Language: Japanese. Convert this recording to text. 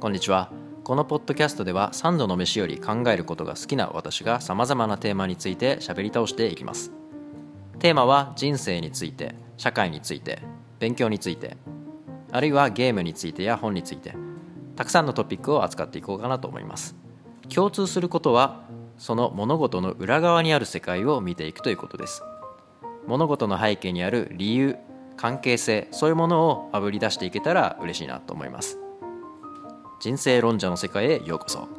こんにちは。このポッドキャストでは3度の飯より考えることが好きな私がさまざまなテーマについて喋り倒していきます。テーマは人生について社会について勉強についてあるいはゲームについてや本についてたくさんのトピックを扱っていこうかなと思います。共通することはその物事の裏側にある世界を見ていくということです。物事の背景にある理由関係性そういうものをあぶり出していけたら嬉しいなと思います。人生論者の世界へようこそ。